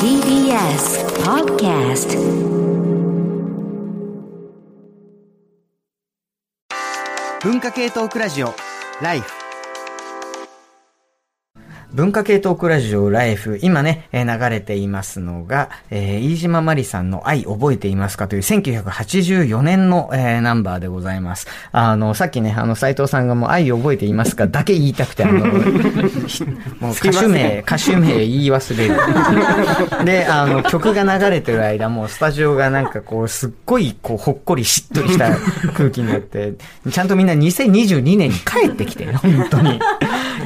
TBS Podcast. 文化系トークラジオライフ。文化系トークラジオライフ。今ね、えー流れていますのが、えー飯島まりさんの愛覚えていますかという1984年の、えーナンバーでございます。あの、さっきね、あの、斉藤さんがもう愛覚えていますか だけ言いたくて、あの、ひ もう歌手名、歌手名言い忘れる。で、あの、曲が流れてる間、もうスタジオがなんかこう、すっごい、こう、ほっこりしっとりした空気になって、ちゃんとみんな2022年に帰ってきて、本当に。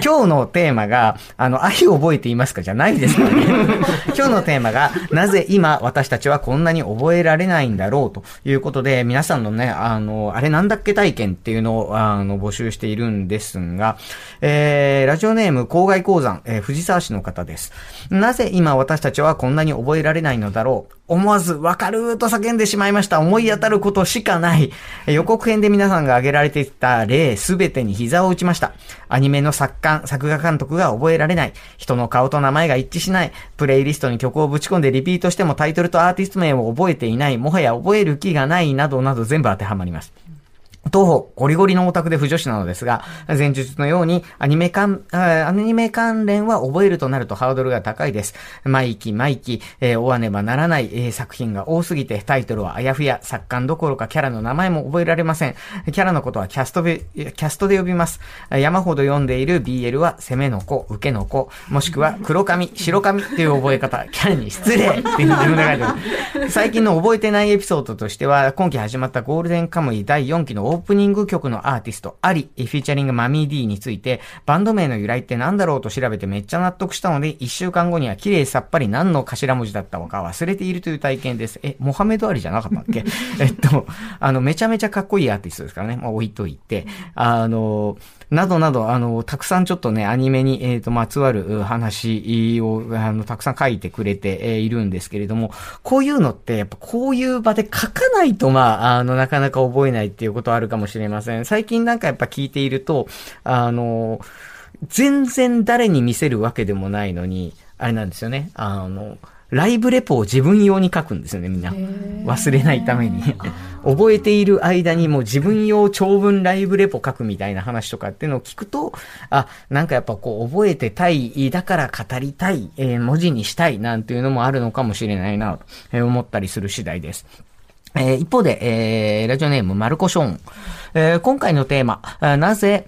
今日のテーマが、あの、愛を覚えていますかじゃないですからね。今日のテーマが、なぜ今私たちはこんなに覚えられないんだろうということで、皆さんのね、あの、あれなんだっけ体験っていうのを、あの、募集しているんですが、えー、ラジオネーム、郊外鉱山、えー藤沢市の方です。なぜ今私たちはこんなに覚えられないのだろう？思わず、わかるーと叫んでしまいました。思い当たることしかない。えー予告編で皆さんが挙げられていた例すべてに膝を打ちました。アニメの作家、作画監督が覚えられない。人の顔と名前が一致しない。プレイリストに曲をぶち込んでリピートしてもタイトルとアーティスト名を覚えていない。もはや覚える気がない。などなど全部当てはまります。東方、ゴリゴリのオタクで不女子なのですが、前述のようにアニメ関、あーアニメ関連は覚えるとなるとハードルが高いです。毎期毎期、えー追わねばならない、えー作品が多すぎて、タイトルはあやふや、作家どころかキャラの名前も覚えられません。キャラのことはキャストで、キャストで呼びます。山ほど読んでいる BL は攻めの子、受けの子、もしくは黒髪、白髪っていう覚え方、キャラに失礼っていう自分で書いてある。最近の覚えてないエピソードとしては、今期始まったゴールデンカムイ第4期のオープニング曲のアーティスト、アリ、フィーチャリングマミー D について、バンド名の由来って何だろうと調べてめっちゃ納得したので、1週間後には綺麗さっぱり何の頭文字だったのか忘れているという体験です。え、モハメドアリじゃなかったっけ？えっと、あの、めちゃめちゃかっこいいアーティストですからね。まあ、置いといて。あの、などなど、あの、たくさんちょっとね、アニメに、えっ、と、まつわる話を、あの、たくさん書いてくれて、えいるんですけれども、こういうのって、やっぱこういう場で書かないと、まあ、あの、なかなか覚えないっていうことあるかもしれません。最近なんかやっぱ聞いていると、あの、全然誰に見せるわけでもないのに、あれなんですよね。あの、ライブレポを自分用に書くんですよね、みんな。忘れないために。覚えている間にもう自分用長文ライブレポ書くみたいな話とかっていうのを聞くと、あ、なんかやっぱこう覚えてたい、だから語りたい、えー文字にしたいなんていうのもあるのかもしれないなとえー思ったりする次第です。えー一方で、えーラジオネーム、マルコショーン。えー今回のテーマ、なぜ、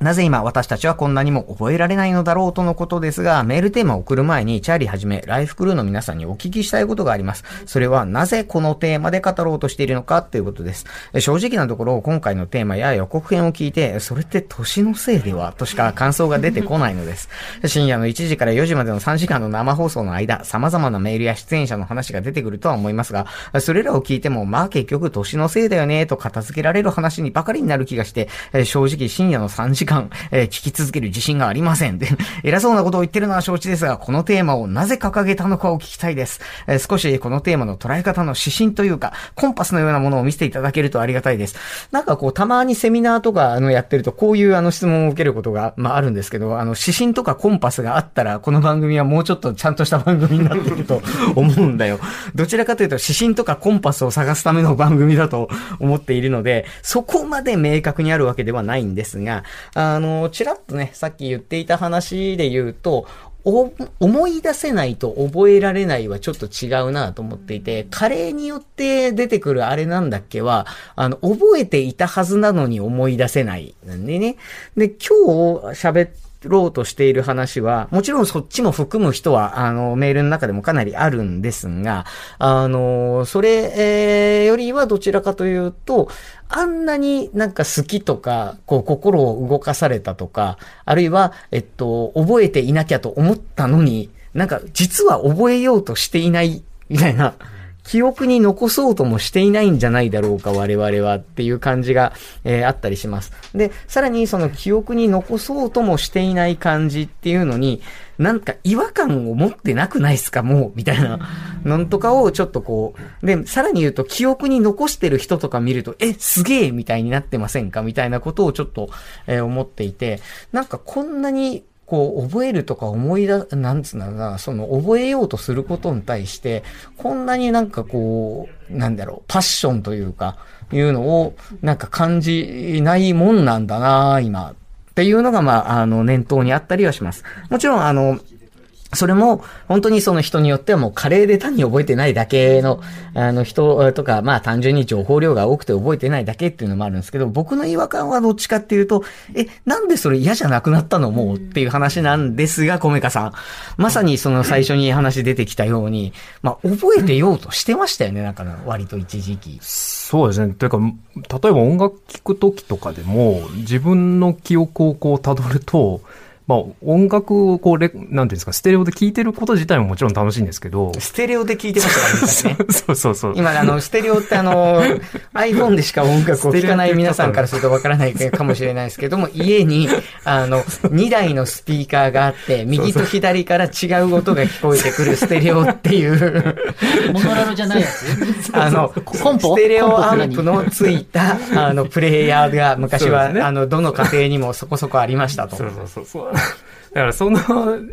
なぜ今私たちはこんなにも覚えられないのだろうとのことですが、メールテーマを送る前に、チャーリーはじめ、ライフクルーの皆さんにお聞きしたいことがあります。それは、なぜこのテーマで語ろうとしているのかということです。正直なところ、今回のテーマや予告編を聞いて、それって年のせいではとしか感想が出てこないのです。深夜の1時から4時までの3時間の生放送の間、様々なメールや出演者の話が出てくるとは思いますが、それらを聞いても、まあ結局年のせいだよね、と片付けられる話にばかりになる気がして、正直深夜の3時間、えー聞き続ける自信がありません。で、偉そうなことを言ってるのは承知ですが、このテーマをなぜ掲げたのかを聞きたいです。えー少しこのテーマの捉え方の指針というか、コンパスのようなものを見せていただけるとありがたいです。なんかこう、たまにセミナーとか、あの、やってると、こういうあの質問を受けることが、まああるんですけど、あの、指針とかコンパスがあったら、この番組はもうちょっとちゃんとした番組になってると思うんだよ。どちらかというと、指針とかコンパスを探すための番組だと思っているので、そこまで明確にあるわけではないんですが、あの、ちらっとね、さっき言っていた話で言うと、思い出せないと覚えられないはちょっと違うなと思っていて、カレーによって出てくるあれなんだっけは、あの、覚えていたはずなのに思い出せない。なんでね。で、今日喋っ、ろうとしている話は、もちろんそっちも含む人は、あの、メールの中でもかなりあるんですが、あの、それ、えーよりはどちらかというと、あんなになんか好きとか、こう心を動かされたとか、あるいは、えっと、覚えていなきゃと思ったのに、なんか実は覚えようとしていない、みたいな、記憶に残そうともしていないんじゃないだろうか、我々はっていう感じが、えーあったりします。で、さらにその記憶に残そうともしていない感じっていうのに、なんか違和感を持ってなくないっすか、もう、みたいな、なんとかをちょっとこう、で、さらに言うと記憶に残してる人とか見ると、え、すげえみたいになってませんかみたいなことをちょっと、えー思っていて、なんかこんなにこう、覚えるとか思い出、なんつうんだな、その、覚えようとすることに対して、こんなになんかこう、なんだろう、パッションというか、いうのを、なんか感じないもんなんだな、今。っていうのが、まあ、あの、念頭にあったりはします。もちろん、あの、それも、本当にその人によってはもうカレーで単に覚えてないだけの、あの人とか、まあ単純に情報量が多くて覚えてないだけっていうのもあるんですけど、僕の違和感はどっちかっていうと、え、なんでそれ嫌じゃなくなったの？もうっていう話なんですが、コメカさん。まさにその最初に話出てきたように、まあ覚えてようとしてましたよね、なんか割と一時期。そうですね。というか、例えば音楽聴くときとかでも、自分の記憶をこう辿ると、まあ、音楽をこうレ、なんていうんですか、ステレオで聴いてること自体ももちろん楽しいんですけど。ステレオで聴いてましたからね。そうそうそう。今、あの、ステレオってあの、iPhone でしか音楽を聴かない皆さんからするとわからないかもしれないですけども、家に、あの、2台のスピーカーがあって、右と左から違う音が聞こえてくるステレオっていう、モノラルじゃないやつ？あの、コンポ？ステレオアンプのついた、あの、プレイヤーが昔は、ねあの、どの家庭にもそこそこありましたと。そうそうそうそう。だからその、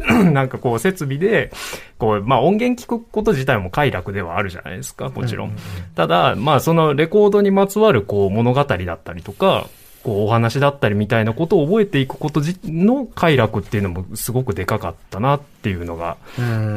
なんかこう設備で、こう、まあ音源聞くこと自体も快楽ではあるじゃないですか、もちろん。ただ、まあそのレコードにまつわるこう物語だったりとか、こうお話だったりみたいなことを覚えていくことじの快楽っていうのもすごくでかかったなっていうのが、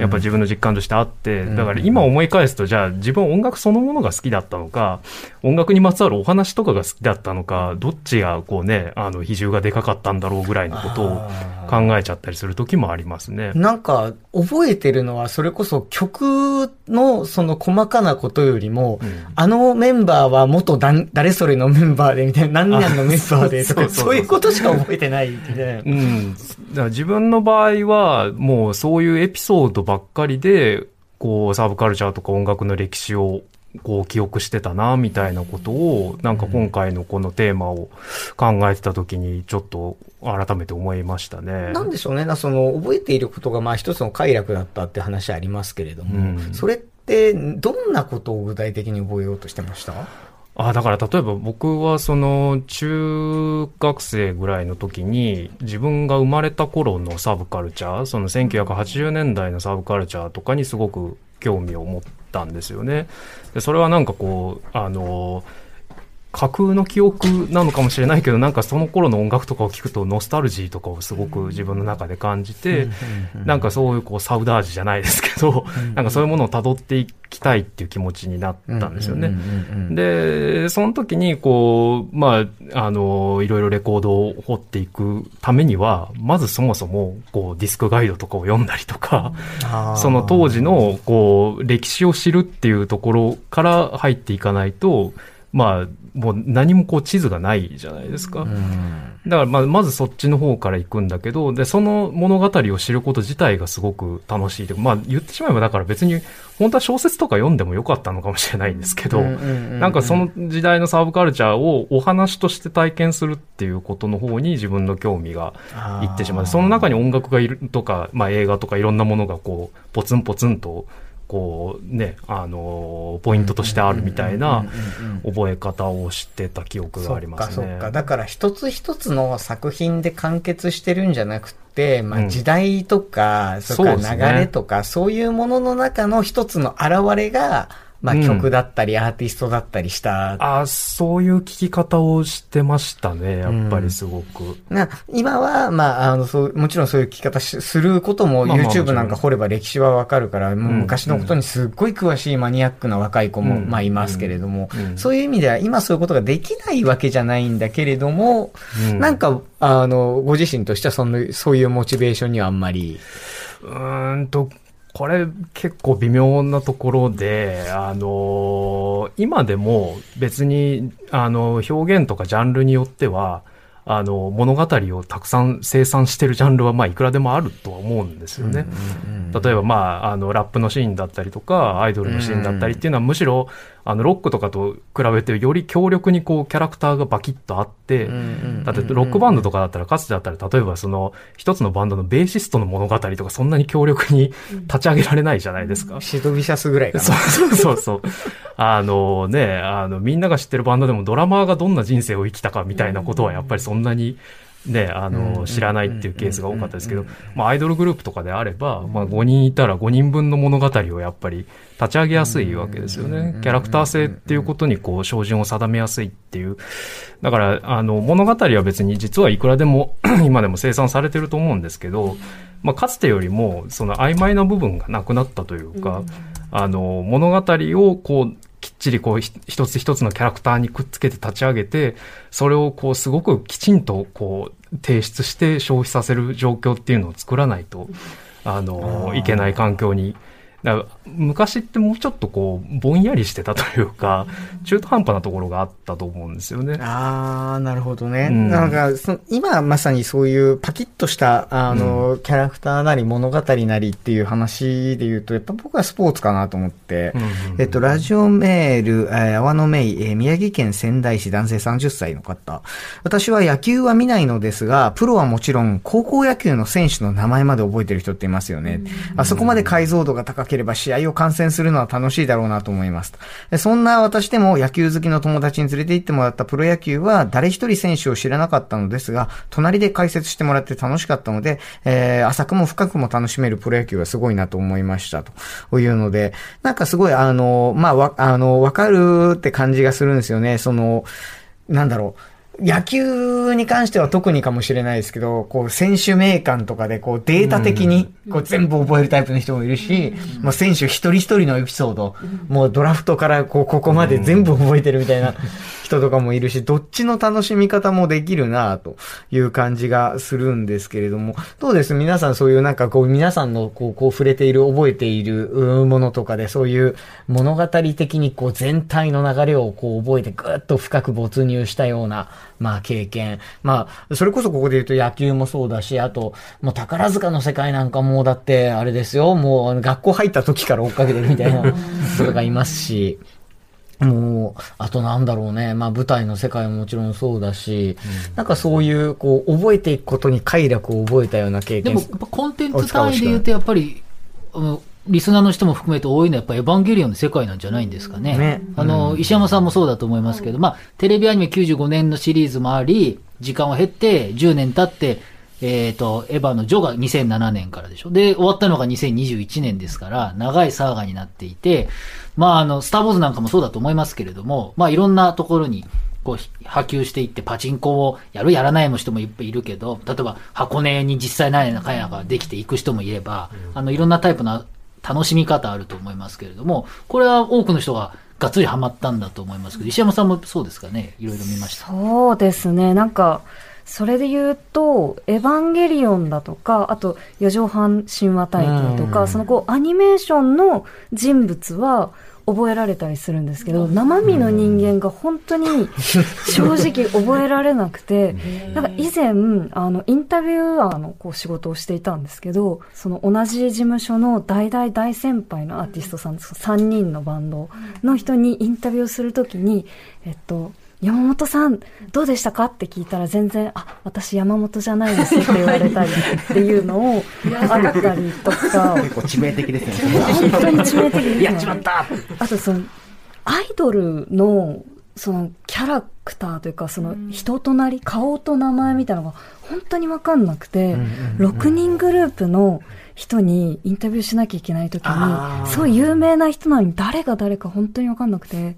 やっぱ自分の実感としてあって、だから今思い返すと、じゃあ自分音楽そのものが好きだったのか、音楽にまつわるお話とかが好きだったのか、どっちがこうね、あの比重がでかかったんだろうぐらいのことを考えちゃったりする時もありますね。なんか、覚えてるのは、それこそ曲のその細かなことよりも、うん。あのメンバーは元誰それのメンバーでみたいな、何々のメンバーでとか、そういうことしか覚えてないみたいな。うん。だ自分の場合は、もうそういうエピソードばっかりで、こう、サブカルチャーとか音楽の歴史を、こう、記憶してたな、みたいなことを、なんか今回のこのテーマを考えてた時に、ちょっと改めて思いましたね。なんでしょうね。なその、覚えていることが、まあ一つの快楽だったって話ありますけれども、うんそれって、どんなことを具体的に覚えようとしてました？あだから例えば僕はその中学生ぐらいの時に自分が生まれた頃のサブカルチャー、その1980年代のサブカルチャーとかにすごく興味を持ったんですよね。でそれはなんかこう、あの、架空の記憶なのかもしれないけど、なんかその頃の音楽とかを聞くとノスタルジーとかをすごく自分の中で感じて、なんかそういうこうサウダージじゃないですけど、なんかそういうものを辿っていきたいっていう気持ちになったんですよね。で、その時にこう、まあ、あの、いろいろレコードを掘っていくためには、まずそもそもこうディスクガイドとかを読んだりとか、その当時のこう歴史を知るっていうところから入っていかないと、まあ、もう何もこう地図がないじゃないですか。だからまあまずそっちの方から行くんだけど、で、その物語を知ること自体がすごく楽しい。まあ言ってしまえばだから別に、本当は小説とか読んでもよかったのかもしれないんですけど、なんかその時代のサブカルチャーをお話として体験するっていうことの方に自分の興味がいってしまう。その中に音楽がいるとか、まあ映画とかいろんなものがこう、ポツンポツンと、こうね、あの、ポイントとしてあるみたいな覚え方をしてた記憶がありますね。かそっか。だから一つ一つの作品で完結してるんじゃなくて、まあうん時代とか、それからそうですね流れとか、そういうものの中の一つの現れが、まあうん。曲だったりアーティストだったりした。あそういう聞き方をしてましたね、やっぱりすごく。な今は、まあ、あの、そう、もちろんそういう聞き方しすることも、YouTube ん。なんか掘れば歴史はわかるから、もううん昔のことにすっごい詳しいマニアックな若い子も、うん。まあいますけれども、うん。そういう意味では今そういうことができないわけじゃないんだけれども、うん。なんか、あの、ご自身としてはその、そういうモチベーションにはあんまり、うーんと、これ結構微妙なところで、あの今でも別に、あの、表現とかジャンルによっては、あの、物語をたくさん生産してるジャンルは、まあ、いくらでもあるとは思うんですよね。例えば、まあ、あの、ラップのシーンだったりとか、アイドルのシーンだったりっていうのは、むしろ、あの、ロックとかと比べて、より強力にこう、キャラクターがバキッとあって、だって、ロックバンドとかだったら、かつてだったら、例えば、その、一つのバンドのベーシストの物語とか、そんなに強力に立ち上げられないじゃないですか。シドビシャスぐらいかな。そ うそうそうそう。あのね、あの、みんなが知ってるバンドでもドラマーがどんな人生を生きたかみたいなことはやっぱりそんなにね、あの、知らないっていうケースが多かったですけど、まあ、アイドルグループとかであれば、まあ、5人いたら5人分の物語をやっぱり立ち上げやすいわけですよね。キャラクター性っていうことにこう、照準を定めやすいっていう。だから、あの、物語は別に実はいくらでも 今でも生産されてると思うんですけど、まあ、かつてよりも、その曖昧な部分がなくなったというか、あの、物語をこう、ちりこう一つ一つのキャラクターにくっつけて立ち上げて、それをこうすごくきちんとこう提出して消費させる状況っていうのを作らないと、あの、いけない環境にだ昔ってもうちょっとこう、ぼんやりしてたというか、中途半端なところがあったと思うんですよね。ああ、なるほどね。うん、なんかそ、今まさにそういうパキッとした、あの、うん、キャラクターなり物語なりっていう話で言うと、やっぱ僕はスポーツかなと思って、えっと、ラジオメール、えー、阿波野芽衣、えー、宮城県仙台市男性30歳の方。私は野球は見ないのですが、プロはもちろん、高校野球の選手の名前まで覚えてる人っていますよね。あそこまで解像度が高ければ試合を観戦するのは楽しいだろうなと思います。そんな私でも野球好きの友達に連れて行ってもらったプロ野球は誰一人選手を知らなかったのですが、隣で解説してもらって楽しかったので、えー、浅くも深くも楽しめるプロ野球はすごいなと思いましたというので、なんかすごいあの、まあ、わ、あの、わかるって感じがするんですよね。その、なんだろう。野球に関しては特にかもしれないですけど、こう、選手名鑑とかで、こう、データ的に、こう、全部覚えるタイプの人もいるし、もう選手一人一人のエピソード、もうドラフトから、こう、ここまで全部覚えてるみたいな人とかもいるし、どっちの楽しみ方もできるなという感じがするんですけれども、どうです？皆さんそういうなんかこう、皆さんのこう、こう触れている、覚えているものとかで、そういう物語的にこう、全体の流れをこう、覚えてぐっと深く没入したような、まあ経験。まあ、それこそここで言うと野球もそうだし、あと、もう宝塚の世界なんかもうだってあれですよ、もう学校入った時から追っかけてるみたいな 人がいますし、もう、あとなんだろうね。まあ舞台の世界ももちろんそうだし、うん、なんかそういう、こう、覚えていくことに快楽を覚えたような経験。でも、コンテンツ単位で言うと、やっぱり、リスナーの人も含めて多いのはやっぱエヴァンゲリオンの世界なんじゃないんですかね。ねあの、石山さんもそうだと思いますけど、まあ、テレビアニメ95年のシリーズもあり、時間を経って10年経って、えっ、ー、と、エヴァのジョが2007年からでしょ。で、終わったのが2021年ですから、長いサーガになっていて、まあ、あの、スターウォーズなんかもそうだと思いますけれども、まあ、いろんなところに、こう、波及していって、パチンコをやるやらないの人もいっぱいいるけど、例えば、箱根に実際何やかんやができていく人もいれば、あの、いろんなタイプの楽しみ方あると思いますけれども、これは多くの人ががっつりハマったんだと思いますけど、石山さんもそうですかね、いろいろ見ました。そうですね、なんか、それで言うと、エヴァンゲリオンだとか、あと、四畳半神話体系とか、そのこう、アニメーションの人物は、覚えられたりするんですけど、生身の人間が本当に正直覚えられなくて、なんか以前、あの、インタビュアーのこう仕事をしていたんですけど、その同じ事務所の大大大先輩のアーティストさん、3人のバンドの人にインタビューするときに、えっと、山本さん、どうでしたか？って聞いたら全然、あ、私山本じゃないですって言われたりっていうのをあったりとか。結構致命的ですね。本当に致命的です、ね。やっちまったあとその、アイドルの、そのキャラクターというか、その人となり、顔と名前みたいなのが本当にわかんなくて、6人グループの人にインタビューしなきゃいけないときに、そう有名な人なのに誰が誰か本当にわかんなくて、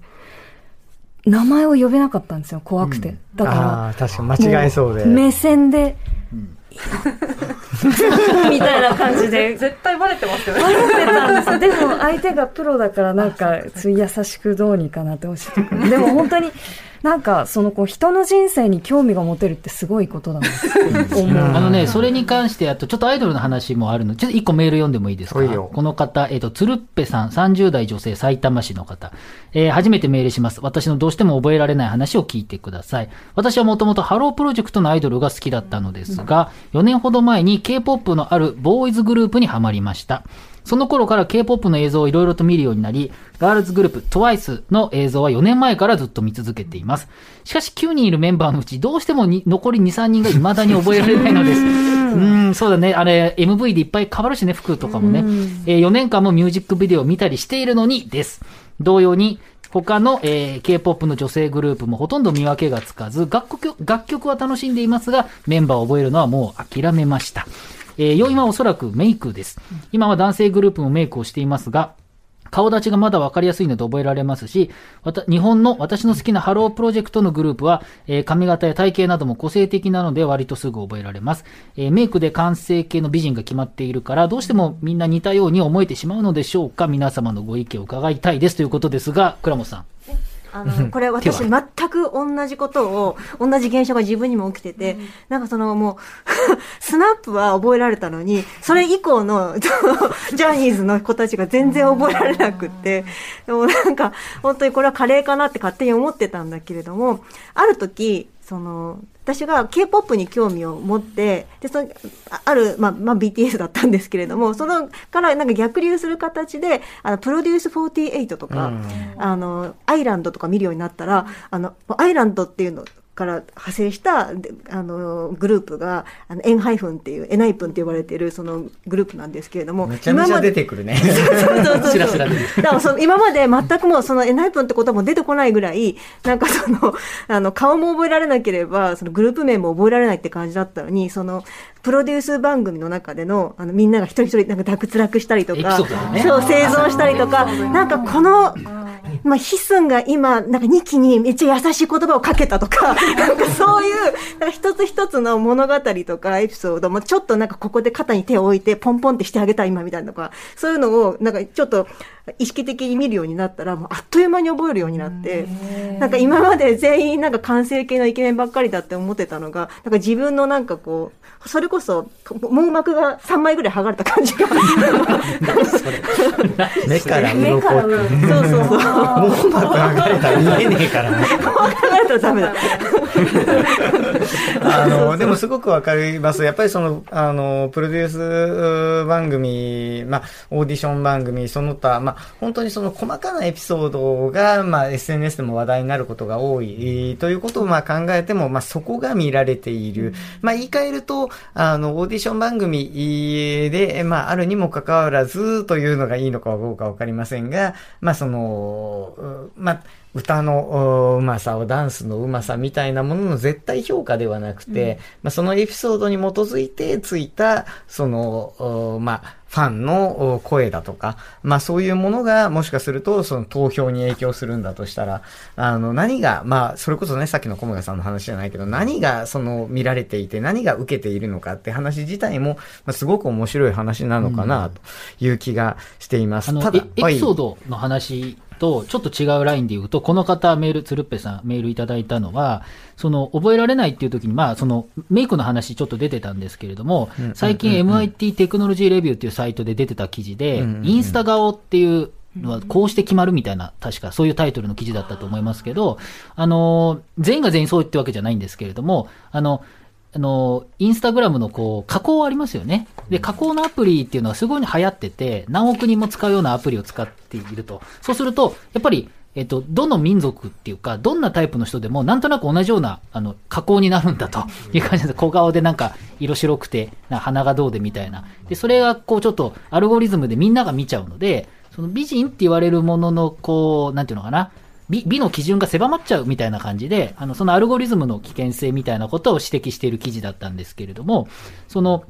名前を呼べなかったんですよ、怖くて。うん、だから、あ確かに間違えそうで。目線で、うん、みたいな感じで。絶対バレてますよね。バレてたんですよ。でも相手がプロだからなんか、優しくどうにかなってほしい。でも本当に、なんか、そのこう人の人生に興味が持てるってすごいことだなって 思う。あのね、それに関して、あとちょっとアイドルの話もあるのちょっと一個メール読んでもいいですか？この方、えっ、ー、と、つるっぺさん、30代女性、埼玉市の方。えー、初めてメールします。私のどうしても覚えられない話を聞いてください。私はもともとハロープロジェクトのアイドルが好きだったのですが、4年ほど前に K-POP のあるボーイズグループにはまりました。その頃から K-POP の映像をいろいろと見るようになり、ガールズグループ TWICE の映像は4年前からずっと見続けています。しかし9人いるメンバーのうちどうしてもに残り2、3人が未だに覚えられないのです。うん、そうだね。あれ、MV でいっぱい変わるしね、服とかもね。えー、4年間もミュージックビデオを見たりしているのにです。同様に、他の、えー、K-POP の女性グループもほとんど見分けがつかず、楽曲、楽曲は楽しんでいますが、メンバーを覚えるのはもう諦めました。えー、要因はおそらくメイクです。今は男性グループもメイクをしていますが、顔立ちがまだ分かりやすいので覚えられますし、日本の私の好きなハロープロジェクトのグループは、えー、髪型や体型なども個性的なので割とすぐ覚えられます。えー、メイクで完成形の美人が決まっているから、どうしてもみんな似たように思えてしまうのでしょうか皆様のご意見を伺いたいですということですが、倉本さん。あの、これ私全く同じことを、同じ現象が自分にも起きてて、なんかそのもう、SMAP は覚えられたのに、それ以降の ジャニーズの子たちが全然覚えられなくって、でもなんか、本当にこれはカレーかなって勝手に思ってたんだけれども、ある時、その、私が K-POP に興味を持って、で、その、ある、まあ、まあ、BTS だったんですけれども、そのからなんか逆流する形で、あの、プロデュース48とか、あの、アイランドとか見るようになったら、あの、アイランドっていうの、から派生したあのグループがあのエンハイフンっていうエナイプンって呼ばれているそのグループなんですけれどもめちゃめちゃ出てくるね。今まで全くもうそのエナイプンってことも出てこないぐらいなんかそのあの顔も覚えられなければそのグループ名も覚えられないって感じだったのにそのプロデュース番組の中でのあのみんなが一人一人なんか脱落したりとか、ね、そう生存したりとかなんかこのまあ、ヒスンが今、なんか2期にめっちゃ優しい言葉をかけたとか、なんかそういう、なんか一つ一つの物語とかエピソードもちょっとなんかここで肩に手を置いてポンポンってしてあげた今みたいなとか、そういうのをなんかちょっと意識的に見るようになったら、もうあっという間に覚えるようになって、なんか今まで全員なんか完成形のイケメンばっかりだって思ってたのが、なんか自分のなんかこう、それこそ網膜が3枚ぐらい剥がれた感じが。目から鱗。そうそうそう。網膜剥がれたら見えねえからね。剥がれたらダメだ。あの、でもすごくわかります。やっぱりその、あの、プロデュース番組、まあ、オーディション番組、その他、まあ、本当にその細かなエピソードが、まあ、SNS でも話題になることが多い、ということをまあ考えても、まあ、そこが見られている。まあ、言い換えると、あの、オーディション番組で、まあ、あるにもかかわらずというのがいいのかどうかわかりませんが、まあ、その、まあ、歌のうまさをダンスのうまさみたいなものの絶対評価ではなくて、うん、まあ、そのエピソードに基づいてついた、その、まあ、ファンの声だとか、まあそういうものがもしかするとその投票に影響するんだとしたら、あの何が、まあそれこそね、さっきの小村さんの話じゃないけど、何がその見られていて何が受けているのかって話自体も、まあ、すごく面白い話なのかなという気がしています。うん、ただエ、エピソードの話と、ちょっと違うラインで言うと、この方メール、つるっぺさんメールいただいたのは、その、覚えられないっていう時に、まあ、その、メイクの話ちょっと出てたんですけれども、最近 MIT テクノロジーレビューっていうサイトで出てた記事で、インスタ顔っていうのはこうして決まるみたいな、確かそういうタイトルの記事だったと思いますけど、あの、全員が全員そうってわけじゃないんですけれども、あの、あの、インスタグラムのこう、加工ありますよね。で、加工のアプリっていうのはすごい流行ってて、何億人も使うようなアプリを使っていると。そうすると、やっぱり、えっと、どの民族っていうか、どんなタイプの人でも、なんとなく同じような、あの、加工になるんだという感じで。小顔でなんか、色白くて、鼻がどうでみたいな。で、それが、こう、ちょっと、アルゴリズムでみんなが見ちゃうので、その美人って言われるものの、こう、なんていうのかな。美美の基準が狭まっちゃうみたいな感じで、あの、そのアルゴリズムの危険性みたいなことを指摘している記事だったんですけれども、その、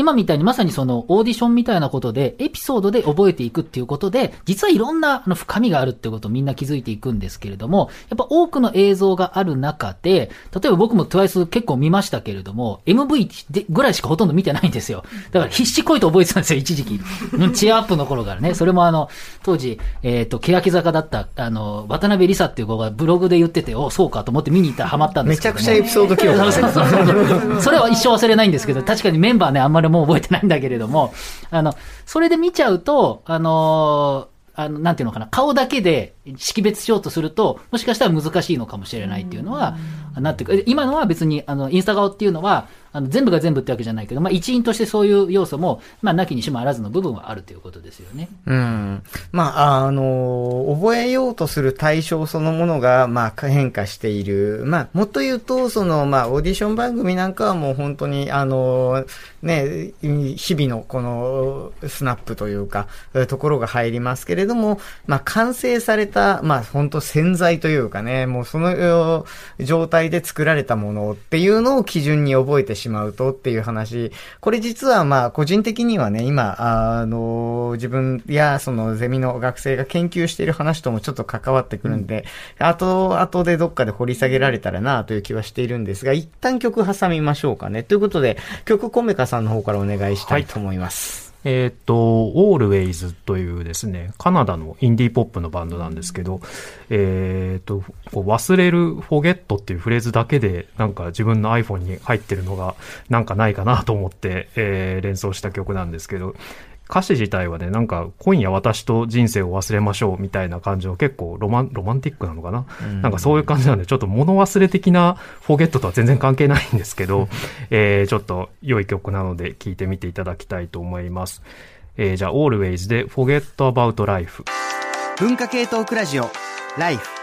今みたいにまさにそのオーディションみたいなことで、エピソードで覚えていくっていうことで、実はいろんなあの深みがあるってことをみんな気づいていくんですけれども、やっぱ多くの映像がある中で、例えば僕も TWICE 結構見ましたけれども、MV でぐらいしかほとんど見てないんですよ。だから必死こいと覚えてたんですよ、一時期。チアアップの頃からね。それもあの、当時、えっ、ー、と、欅坂だった、あの、渡辺梨沙っていう子がブログで言ってて、お、そうかと思って見に行ったらハマったんですけど、ね、めちゃくちゃエピソード記憶 それは一生忘れないんですけど、確かにメンバーね、あんまりもう覚えてないんだけれども、あの、それで見ちゃうと、あのあの、なんていうのかな、顔だけで識別しようとすると、もしかしたら難しいのかもしれないっていうのは、なってくる。今のは別に、あの、インスタ顔っていうのは、あの全部が全部ってわけじゃないけど、まあ、一因としてそういう要素も、まあ、なきにしもあらずの部分はあるということですよね。うん。まあ、あの、覚えようとする対象そのものが、まあ、変化している。まあ、もっと言うと、その、まあ、オーディション番組なんかはもう本当に、あの、ね、日々のこの、スナップというか、ところが入りますけれども、まあ、完成された、まあ、本当潜在というかね、もうその状態で作られたものっていうのを基準に覚えてしまうとっていう話、これ実はまあ個人的にはね、今、あの、自分やそのゼミの学生が研究している話ともちょっと関わってくるんで、うん、後、後でどっかで掘り下げられたらなという気はしているんですが、一旦曲挟みましょうかね。ということで、曲コメカさんの方からお願いしたいと思います。はいえっ、ー、と、Always というですね、カナダのインディーポップのバンドなんですけど、えっ、ー、と、忘れる、フォゲットっていうフレーズだけで、なんか自分の iPhone に入ってるのが、なんかないかなと思って、えー、連想した曲なんですけど、歌詞自体はね、なんか、今夜私と人生を忘れましょうみたいな感じの結構ロマン、ロマンティックなのかな、うん、なんかそういう感じなんで、ちょっと物忘れ的なフォゲットとは全然関係ないんですけど、えー、ちょっと良い曲なので聴いてみていただきたいと思います。えー、じゃあ、Always で Forget About Life。文化系トークラジオ、Life。